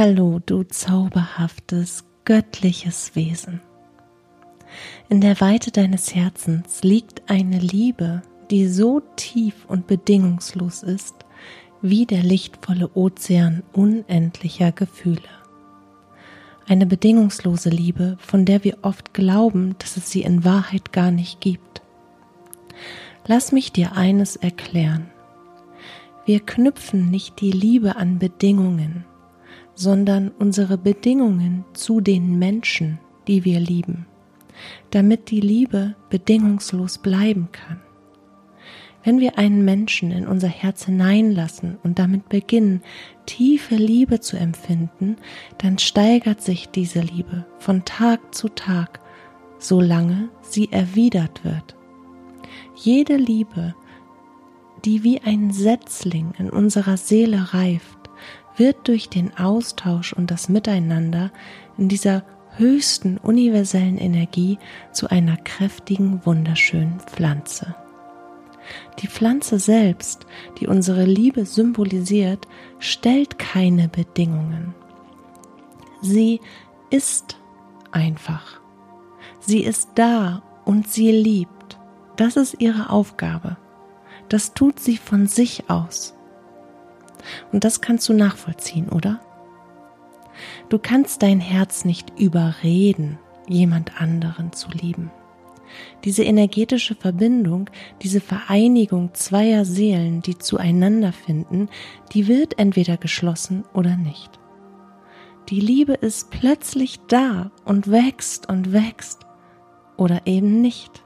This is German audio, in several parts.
Hallo, du zauberhaftes, göttliches Wesen. In der Weite deines Herzens liegt eine Liebe, die so tief und bedingungslos ist, wie der lichtvolle Ozean unendlicher Gefühle. Eine bedingungslose Liebe, von der wir oft glauben, dass es sie in Wahrheit gar nicht gibt. Lass mich dir eines erklären. Wir knüpfen nicht die Liebe an Bedingungen, sondern unsere Bedingungen zu den Menschen, die wir lieben, damit die Liebe bedingungslos bleiben kann. Wenn wir einen Menschen in unser Herz hineinlassen und damit beginnen, tiefe Liebe zu empfinden, dann steigert sich diese Liebe von Tag zu Tag, solange sie erwidert wird. Jede Liebe, die wie ein Setzling in unserer Seele reift, wird durch den Austausch und das Miteinander in dieser höchsten universellen Energie zu einer kräftigen, wunderschönen Pflanze. Die Pflanze selbst, die unsere Liebe symbolisiert, stellt keine Bedingungen. Sie ist einfach. Sie ist da und sie liebt. Das ist ihre Aufgabe. Das tut sie von sich aus. Und das kannst du nachvollziehen, oder? Du kannst dein Herz nicht überreden, jemand anderen zu lieben. Diese energetische Verbindung, diese Vereinigung zweier Seelen, die zueinander finden, die wird entweder geschlossen oder nicht. Die Liebe ist plötzlich da und wächst und wächst oder eben nicht.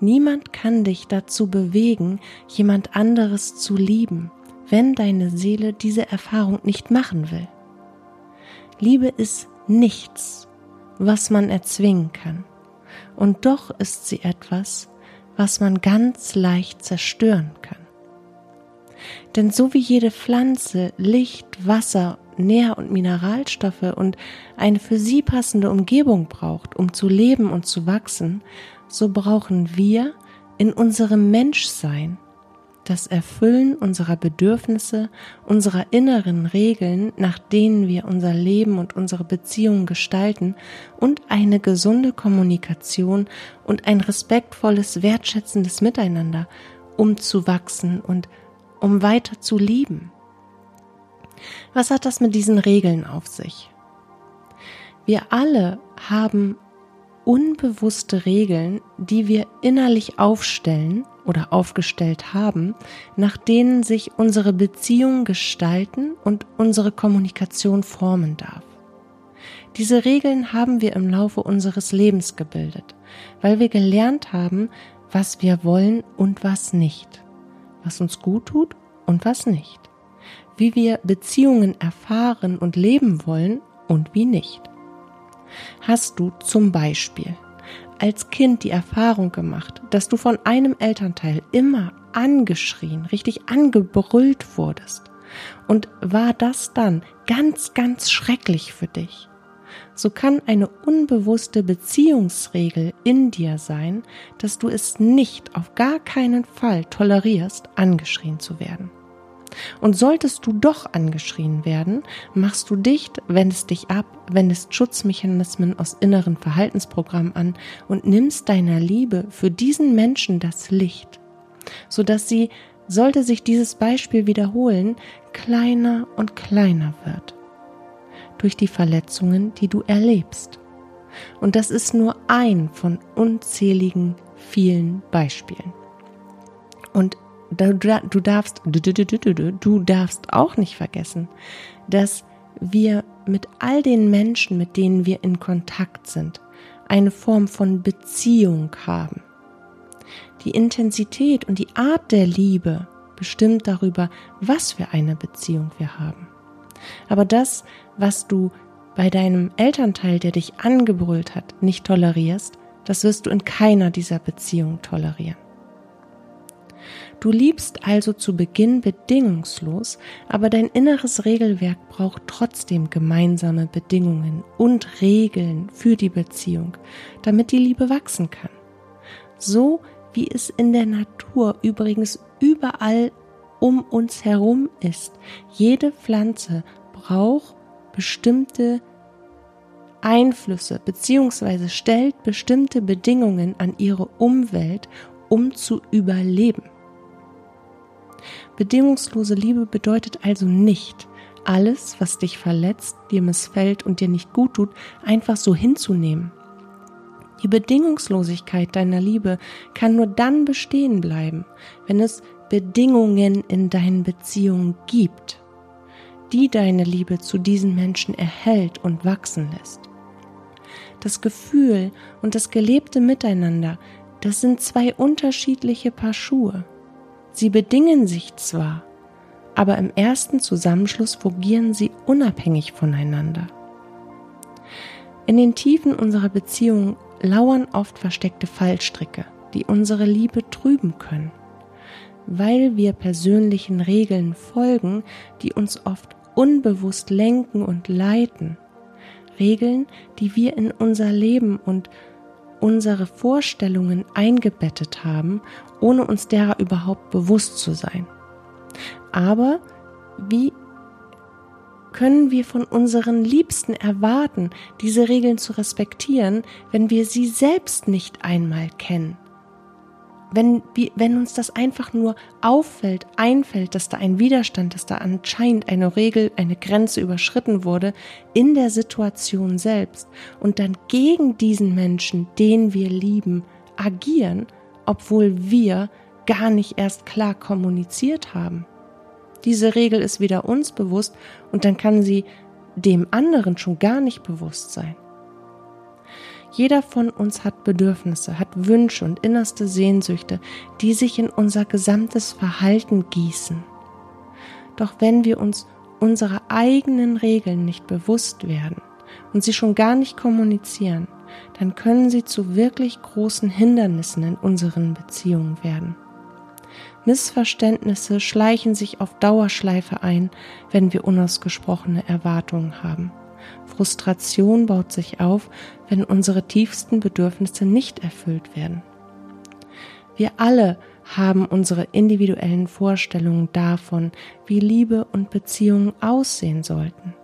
Niemand kann dich dazu bewegen, jemand anderes zu lieben, wenn deine Seele diese Erfahrung nicht machen will. Liebe ist nichts, was man erzwingen kann, und doch ist sie etwas, was man ganz leicht zerstören kann. Denn so wie jede Pflanze Licht, Wasser, Nähr- und Mineralstoffe und eine für sie passende Umgebung braucht, um zu leben und zu wachsen, so brauchen wir in unserem Menschsein das Erfüllen unserer Bedürfnisse, unserer inneren Regeln, nach denen wir unser Leben und unsere Beziehungen gestalten und eine gesunde Kommunikation und ein respektvolles, wertschätzendes Miteinander, um zu wachsen und um weiter zu lieben. Was hat das mit diesen Regeln auf sich? Wir alle haben unbewusste Regeln, die wir innerlich aufstellen oder aufgestellt haben, nach denen sich unsere Beziehung gestalten und unsere Kommunikation formen darf. Diese Regeln haben wir im Laufe unseres Lebens gebildet, weil wir gelernt haben, was wir wollen und was nicht, was uns gut tut und was nicht, wie wir Beziehungen erfahren und leben wollen und wie nicht. Hast du zum Beispiel als Kind die Erfahrung gemacht, dass du von einem Elternteil immer angeschrien, richtig angebrüllt wurdest? Und war das dann ganz, ganz schrecklich für dich? So kann eine unbewusste Beziehungsregel in dir sein, dass du es nicht auf gar keinen Fall tolerierst, angeschrien zu werden. Und solltest du doch angeschrien werden, machst du dicht, wendest dich ab, wendest Schutzmechanismen aus inneren Verhaltensprogrammen an und nimmst deiner Liebe für diesen Menschen das Licht, sodass sie, sollte sich dieses Beispiel wiederholen, kleiner und kleiner wird. Durch die Verletzungen, die du erlebst. Und das ist nur ein von unzähligen vielen Beispielen. Und du, du darfst, du darfst auch nicht vergessen, dass wir mit all den Menschen, mit denen wir in Kontakt sind, eine Form von Beziehung haben. Die Intensität und die Art der Liebe bestimmt darüber, was für eine Beziehung wir haben. Aber das, was du bei deinem Elternteil, der dich angebrüllt hat, nicht tolerierst, das wirst du in keiner dieser Beziehungen tolerieren. Du liebst also zu Beginn bedingungslos, aber dein inneres Regelwerk braucht trotzdem gemeinsame Bedingungen und Regeln für die Beziehung, damit die Liebe wachsen kann. So wie es in der Natur übrigens überall um uns herum ist. Jede Pflanze braucht bestimmte Einflüsse beziehungsweise stellt bestimmte Bedingungen an ihre Umwelt, um zu überleben. Bedingungslose Liebe bedeutet also nicht, alles, was dich verletzt, dir missfällt und dir nicht gut tut, einfach so hinzunehmen. Die Bedingungslosigkeit deiner Liebe kann nur dann bestehen bleiben, wenn es Bedingungen in deinen Beziehungen gibt, die deine Liebe zu diesen Menschen erhält und wachsen lässt. Das Gefühl und das gelebte Miteinander, das sind zwei unterschiedliche Paar Schuhe. Sie bedingen sich zwar, aber im ersten Zusammenschluss fungieren sie unabhängig voneinander. In den Tiefen unserer Beziehung lauern oft versteckte Fallstricke, die unsere Liebe trüben können, weil wir persönlichen Regeln folgen, die uns oft unbewusst lenken und leiten. Regeln, die wir in unser Leben und unsere Vorstellungen eingebettet haben, ohne uns derer überhaupt bewusst zu sein. Aber wie können wir von unseren Liebsten erwarten, diese Regeln zu respektieren, wenn wir sie selbst nicht einmal kennen? Wenn, wenn uns das einfach nur auffällt, einfällt, dass da ein Widerstand, dass da anscheinend eine Regel, eine Grenze überschritten wurde in der Situation selbst und dann gegen diesen Menschen, den wir lieben, agieren, obwohl wir gar nicht erst klar kommuniziert haben. Diese Regel ist weder uns bewusst und dann kann sie dem anderen schon gar nicht bewusst sein. Jeder von uns hat Bedürfnisse, hat Wünsche und innerste Sehnsüchte, die sich in unser gesamtes Verhalten gießen. Doch wenn wir uns unserer eigenen Regeln nicht bewusst werden und sie schon gar nicht kommunizieren, dann können sie zu wirklich großen Hindernissen in unseren Beziehungen werden. Missverständnisse schleichen sich auf Dauerschleife ein, wenn wir unausgesprochene Erwartungen haben. Frustration baut sich auf, wenn unsere tiefsten Bedürfnisse nicht erfüllt werden. Wir alle haben unsere individuellen Vorstellungen davon, wie Liebe und Beziehungen aussehen sollten.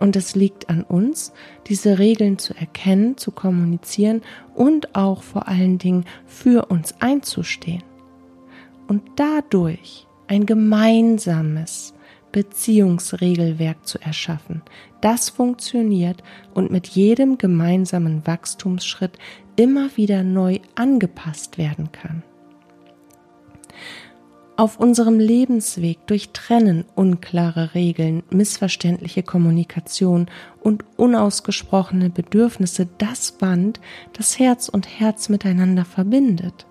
Und es liegt an uns, diese Regeln zu erkennen, zu kommunizieren und auch vor allen Dingen für uns einzustehen und dadurch ein gemeinsames Beziehungsregelwerk zu erschaffen, das funktioniert und mit jedem gemeinsamen Wachstumsschritt immer wieder neu angepasst werden kann. Auf unserem Lebensweg durchtrennen unklare Regeln, missverständliche Kommunikation und unausgesprochene Bedürfnisse das Band, das Herz und Herz miteinander verbindet.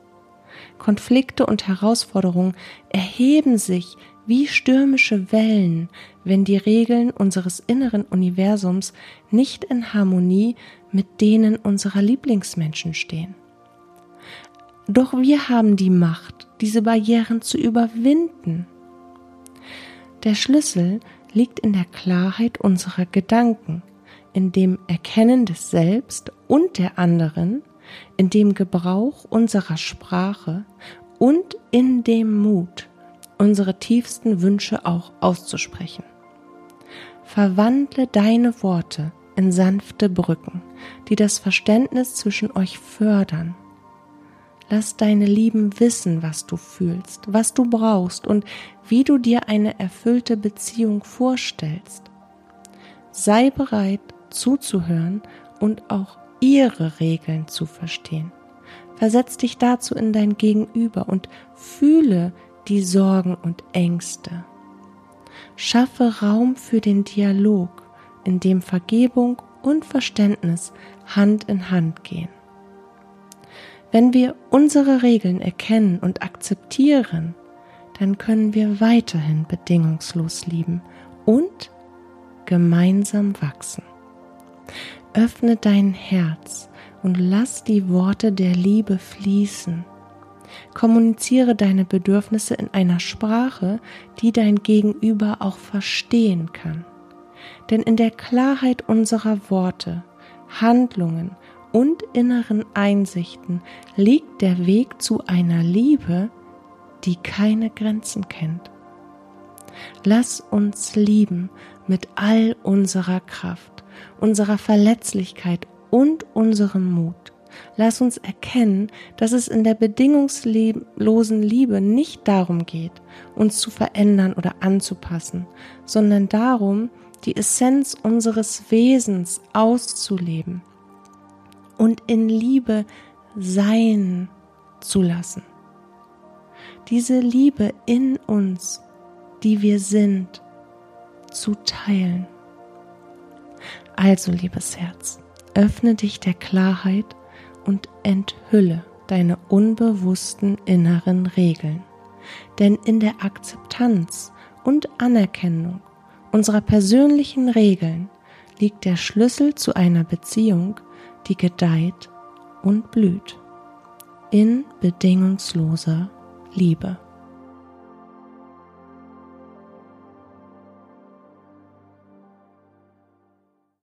Konflikte und Herausforderungen erheben sich wie stürmische Wellen, wenn die Regeln unseres inneren Universums nicht in Harmonie mit denen unserer Lieblingsmenschen stehen. Doch wir haben die Macht, diese Barrieren zu überwinden. Der Schlüssel liegt in der Klarheit unserer Gedanken, in dem Erkennen des Selbst und der anderen in dem Gebrauch unserer Sprache und in dem Mut, unsere tiefsten Wünsche auch auszusprechen. Verwandle deine Worte in sanfte Brücken, die das Verständnis zwischen euch fördern. Lass deine Lieben wissen, was du fühlst, was du brauchst und wie du dir eine erfüllte Beziehung vorstellst. Sei bereit zuzuhören und auch ihre Regeln zu verstehen. Versetz dich dazu in dein Gegenüber und fühle die Sorgen und Ängste. Schaffe Raum für den Dialog, in dem Vergebung und Verständnis Hand in Hand gehen. Wenn wir unsere Regeln erkennen und akzeptieren, dann können wir weiterhin bedingungslos lieben und gemeinsam wachsen. Öffne dein Herz und lass die Worte der Liebe fließen. Kommuniziere deine Bedürfnisse in einer Sprache, die dein Gegenüber auch verstehen kann. Denn in der Klarheit unserer Worte, Handlungen und inneren Einsichten liegt der Weg zu einer Liebe, die keine Grenzen kennt. Lass uns lieben, mit all unserer Kraft, unserer Verletzlichkeit und unserem Mut. Lass uns erkennen, dass es in der bedingungslosen Liebe nicht darum geht, uns zu verändern oder anzupassen, sondern darum, die Essenz unseres Wesens auszuleben und in Liebe sein zu lassen. Diese Liebe in uns, die wir sind, zu teilen. Also, liebes Herz, öffne dich der Klarheit und enthülle deine unbewussten inneren Regeln. Denn in der Akzeptanz und Anerkennung unserer persönlichen Regeln liegt der Schlüssel zu einer Beziehung, die gedeiht und blüht in bedingungsloser Liebe.